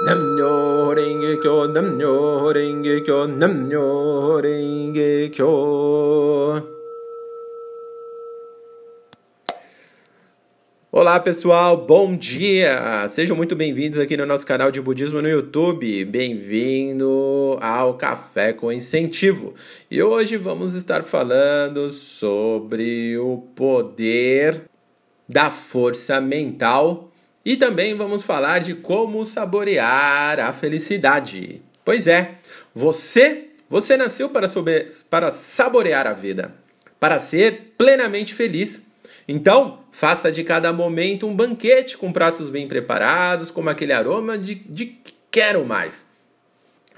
Namnyo Renge Kyo, Namnyo Renge Kyo, Namnyo Renge Kyo. Olá pessoal, bom dia! Sejam muito bem-vindos aqui no nosso canal de Budismo no YouTube. Bem-vindo ao Café com Incentivo. E hoje vamos estar falando sobre o poder da força mental e também vamos falar de como saborear a felicidade. Pois é, você, você nasceu para, sober, para saborear a vida, para ser plenamente feliz. Então, faça de cada momento um banquete com pratos bem preparados, como aquele aroma de, de quero mais.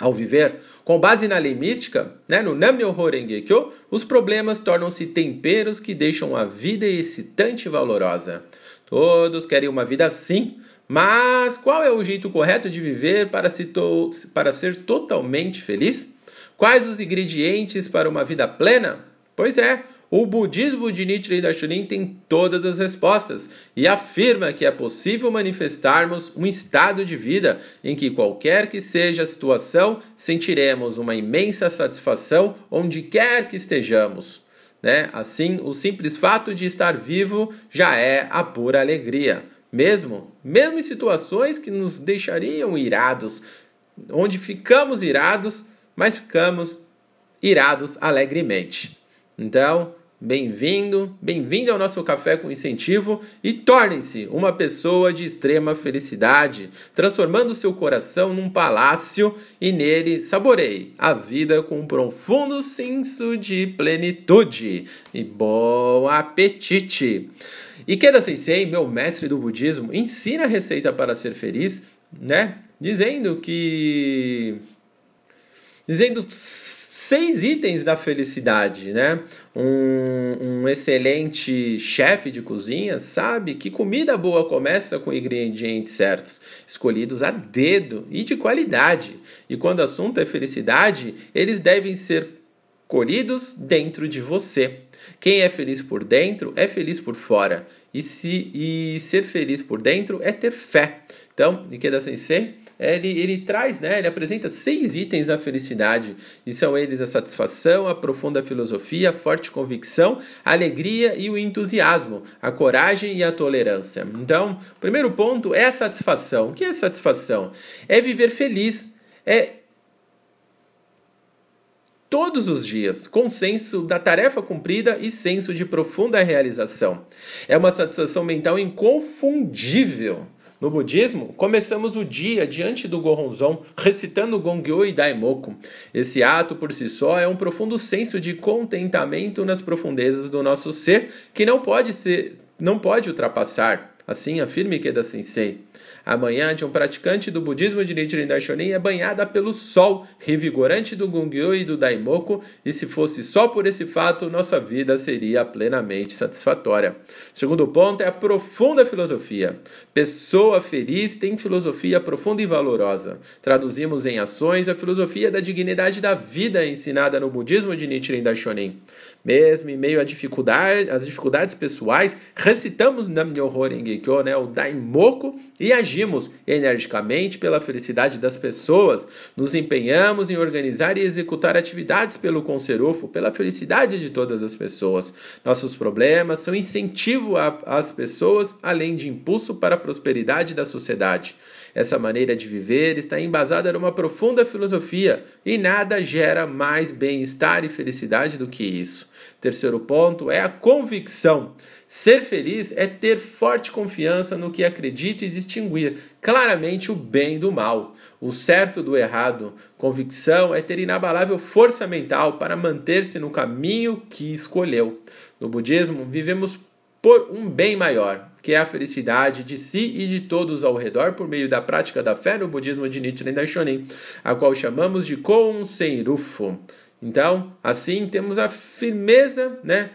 Ao viver com base na lei mística, né, no Nam-myoho Renge-kyo, os problemas tornam-se temperos que deixam a vida excitante e valorosa. Todos querem uma vida assim, mas qual é o jeito correto de viver para, se to para ser totalmente feliz? Quais os ingredientes para uma vida plena? Pois é, o budismo de Nichiren Daishonin tem todas as respostas e afirma que é possível manifestarmos um estado de vida em que qualquer que seja a situação, sentiremos uma imensa satisfação onde quer que estejamos. Né? Assim, o simples fato de estar vivo já é a pura alegria. Mesmo, mesmo em situações que nos deixariam irados, onde ficamos irados, mas ficamos irados alegremente. Então, Bem-vindo, bem-vindo ao nosso Café com Incentivo e tornem-se uma pessoa de extrema felicidade, transformando seu coração num palácio e nele saboreie a vida com um profundo senso de plenitude. E bom apetite! Ikeda Sensei, meu mestre do budismo, ensina a receita para ser feliz, né? Dizendo que dizendo seis itens da felicidade, né? Um, um excelente chefe de cozinha sabe que comida boa começa com ingredientes certos, escolhidos a dedo e de qualidade. E quando o assunto é felicidade, eles devem ser colhidos dentro de você. Quem é feliz por dentro é feliz por fora. E, se, e ser feliz por dentro é ter fé. Então, Ikeda Sensei ele, ele traz, né, ele apresenta seis itens da felicidade, e são eles a satisfação, a profunda filosofia, a forte convicção, a alegria e o entusiasmo, a coragem e a tolerância. Então, o primeiro ponto é a satisfação. O que é satisfação? É viver feliz, é todos os dias, com senso da tarefa cumprida e senso de profunda realização. É uma satisfação mental inconfundível. No budismo, começamos o dia diante do Gohonzon recitando Gongyo e Daimoku. Esse ato por si só é um profundo senso de contentamento nas profundezas do nosso ser que não pode ser, não pode ultrapassar. Assim afirma Ikeda Sensei. A manhã de um praticante do budismo de Nichiren Daishonin é banhada pelo sol revigorante do Gongyo e do Daimoku, e se fosse só por esse fato, nossa vida seria plenamente satisfatória. segundo ponto é a profunda filosofia. Pessoa feliz tem filosofia profunda e valorosa. Traduzimos em ações a filosofia da dignidade da vida ensinada no budismo de Nichiren Daishonin. Mesmo em meio às dificuldades, às dificuldades pessoais, recitamos Nam-myoho Renge-kyo, né, o Daimoku, e agimos energicamente pela felicidade das pessoas. Nos empenhamos em organizar e executar atividades pelo Conserufo, pela felicidade de todas as pessoas. Nossos problemas são incentivo às pessoas, além de impulso para a prosperidade da sociedade. Essa maneira de viver está embasada numa profunda filosofia e nada gera mais bem-estar e felicidade do que isso. Terceiro ponto é a convicção. Ser feliz é ter forte confiança no que acredita e distinguir claramente o bem do mal, o certo do errado. Convicção é ter inabalável força mental para manter-se no caminho que escolheu. No budismo, vivemos por um bem maior, que é a felicidade de si e de todos ao redor por meio da prática da fé no budismo de Nichiren Daishonin, a qual chamamos de Konsenrufu. Então, assim temos a firmeza, né,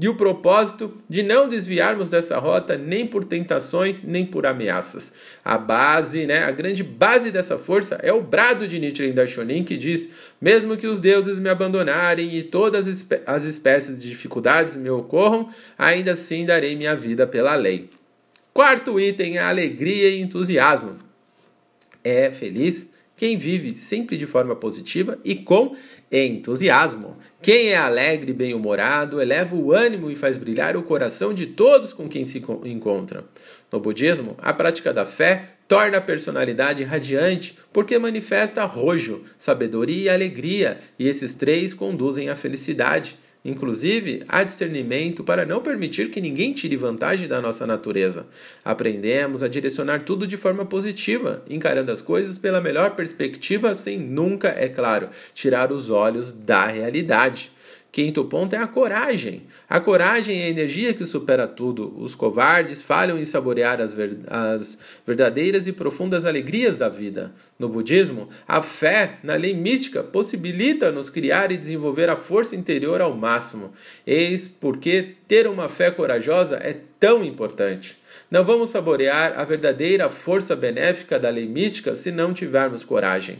e o propósito de não desviarmos dessa rota nem por tentações nem por ameaças. A base, né, a grande base dessa força é o brado de Nichiren Daishonin que diz: mesmo que os deuses me abandonarem e todas as espécies de dificuldades me ocorram, ainda assim darei minha vida pela lei. Quarto item é alegria e entusiasmo. É feliz quem vive sempre de forma positiva e com entusiasmo. Quem é alegre e bem-humorado eleva o ânimo e faz brilhar o coração de todos com quem se encontra. No budismo, a prática da fé torna a personalidade radiante porque manifesta arrojo, sabedoria e alegria, e esses três conduzem à felicidade. Inclusive, há discernimento para não permitir que ninguém tire vantagem da nossa natureza. Aprendemos a direcionar tudo de forma positiva, encarando as coisas pela melhor perspectiva, sem nunca, é claro, tirar os olhos da realidade. Quinto ponto é a coragem. A coragem é a energia que supera tudo. Os covardes falham em saborear as, ver as, verdadeiras e profundas alegrias da vida. No budismo, a fé na lei mística possibilita-nos criar e desenvolver a força interior ao máximo. Eis porque ter uma fé corajosa é tão importante. Não vamos saborear a verdadeira força benéfica da lei mística se não tivermos coragem.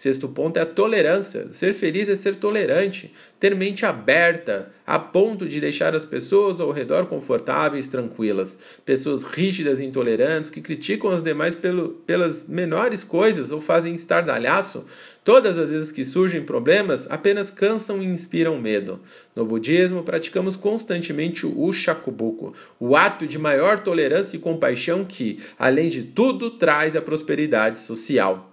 Sexto ponto é a tolerância. Ser feliz é ser tolerante, ter mente aberta, a ponto de deixar as pessoas ao redor confortáveis, tranquilas. Pessoas rígidas e intolerantes que criticam os demais pelo, pelas menores coisas ou fazem estardalhaço, todas as vezes que surgem problemas, apenas cansam e inspiram medo. No budismo, praticamos constantemente o shakubuku, o ato de maior tolerância e compaixão que, além de tudo, traz a prosperidade social.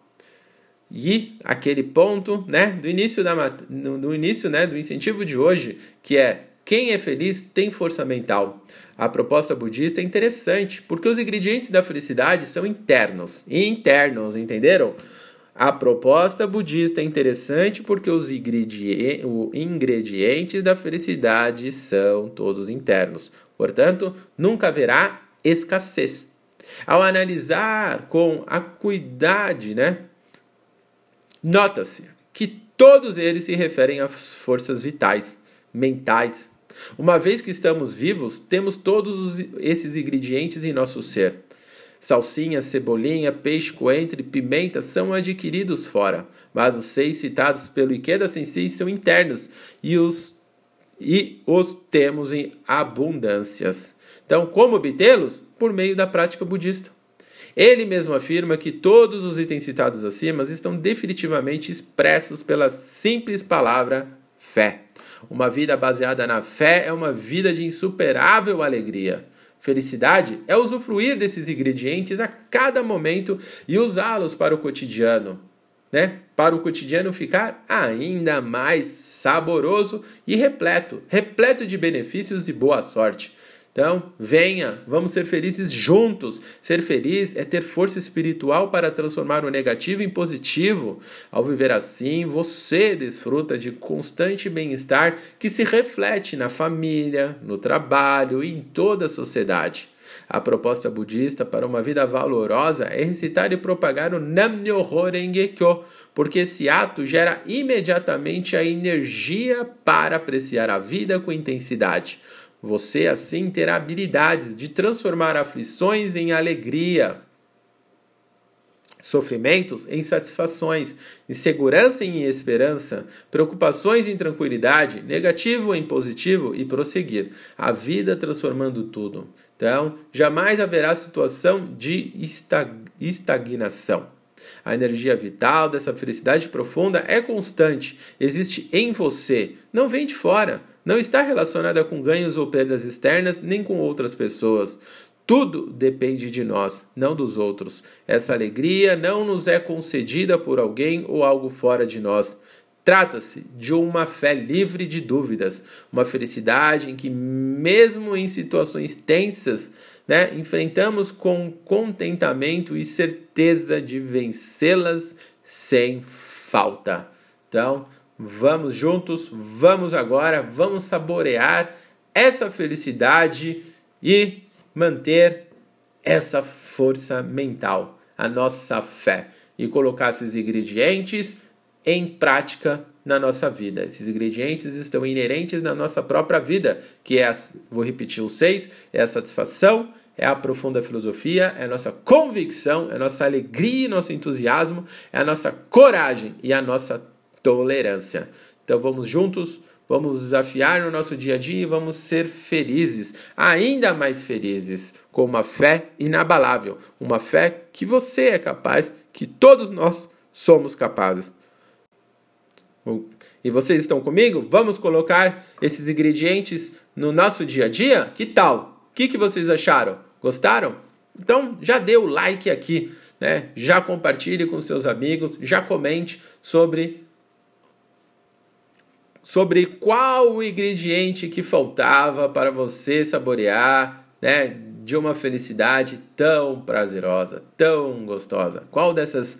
E aquele ponto, né, do início da no, no início, né, do incentivo de hoje, que é quem é feliz tem força mental. A proposta budista é interessante, porque os ingredientes da felicidade são internos. Internos, entenderam? A proposta budista é interessante porque os ingredientes da felicidade são todos internos. Portanto, nunca haverá escassez. Ao analisar com acuidade, né, Nota-se que todos eles se referem às forças vitais, mentais. Uma vez que estamos vivos, temos todos os, esses ingredientes em nosso ser. Salsinha, cebolinha, peixe, coentro e pimenta são adquiridos fora, mas os seis citados pelo Ikeda Sensei são internos e os, e os temos em abundâncias. Então, como obtê-los? Por meio da prática budista. Ele mesmo afirma que todos os itens citados acima estão definitivamente expressos pela simples palavra fé. Uma vida baseada na fé é uma vida de insuperável alegria. Felicidade é usufruir desses ingredientes a cada momento e usá-los para o cotidiano, né? Para o cotidiano ficar ainda mais saboroso e repleto, repleto de benefícios e boa sorte. Então, venha, vamos ser felizes juntos. Ser feliz é ter força espiritual para transformar o negativo em positivo. Ao viver assim, você desfruta de constante bem-estar que se reflete na família, no trabalho e em toda a sociedade. A proposta budista para uma vida valorosa é recitar e propagar o Nam-myoho Renge-kyo, porque esse ato gera imediatamente a energia para apreciar a vida com intensidade. Você assim terá habilidades de transformar aflições em alegria, sofrimentos em satisfações, insegurança em esperança, preocupações em tranquilidade, negativo em positivo e prosseguir. A vida transformando tudo. Então, jamais haverá situação de estagnação. A energia vital dessa felicidade profunda é constante, existe em você, não vem de fora, não está relacionada com ganhos ou perdas externas nem com outras pessoas. Tudo depende de nós, não dos outros. Essa alegria não nos é concedida por alguém ou algo fora de nós. Trata-se de uma fé livre de dúvidas, uma felicidade em que, mesmo em situações tensas, né, enfrentamos com contentamento e certeza de vencê-las sem falta. Então, vamos juntos, vamos agora, vamos saborear essa felicidade e manter essa força mental, a nossa fé e colocar esses ingredientes em prática na nossa vida. Esses ingredientes estão inerentes na nossa própria vida, que é, vou repetir os seis, é a satisfação, é a profunda filosofia, é a nossa convicção, é a nossa alegria e nosso entusiasmo, é a nossa coragem e a nossa tolerância. Então vamos juntos, vamos desafiar no nosso dia a dia e vamos ser felizes, ainda mais felizes, com uma fé inabalável, uma fé que você é capaz, que todos nós somos capazes. E vocês estão comigo? Vamos colocar esses ingredientes no nosso dia a dia? Que tal? O que, que vocês acharam? Gostaram? Então já dê o like aqui, né? Já compartilhe com seus amigos, já comente sobre sobre qual o ingrediente que faltava para você saborear, né, de uma felicidade tão prazerosa, tão gostosa. Qual dessas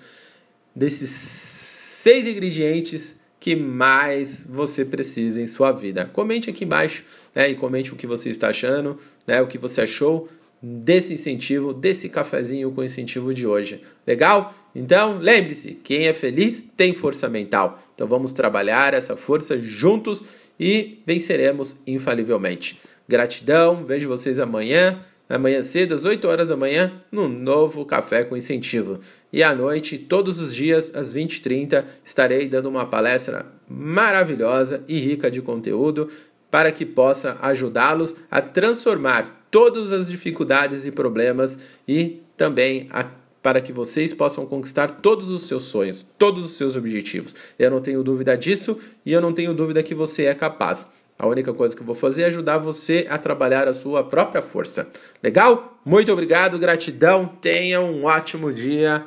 desses seis ingredientes que mais você precisa em sua vida? Comente aqui embaixo, né, e comente o que você está achando, né, o que você achou desse incentivo, desse cafezinho com incentivo de hoje. Legal? Então, lembre-se, quem é feliz tem força mental. Então vamos trabalhar essa força juntos e venceremos infalivelmente. Gratidão, vejo vocês amanhã, amanhã cedo, às 8 horas da manhã, no novo Café com Incentivo. E à noite, todos os dias, às 20h30, estarei dando uma palestra maravilhosa e rica de conteúdo para que possa ajudá-los a transformar todas as dificuldades e problemas e também a, para que vocês possam conquistar todos os seus sonhos, todos os seus objetivos. Eu não tenho dúvida disso e eu não tenho dúvida que você é capaz. A única coisa que eu vou fazer é ajudar você a trabalhar a sua própria força. Legal? Muito obrigado, gratidão. Tenha um ótimo dia.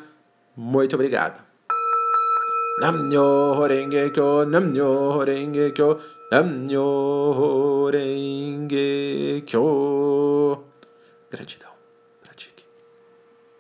Muito obrigado. Namnyo Renge Kyo, Namnyo Renge Kyo, Namnyo Renge Kyo. Gratidão.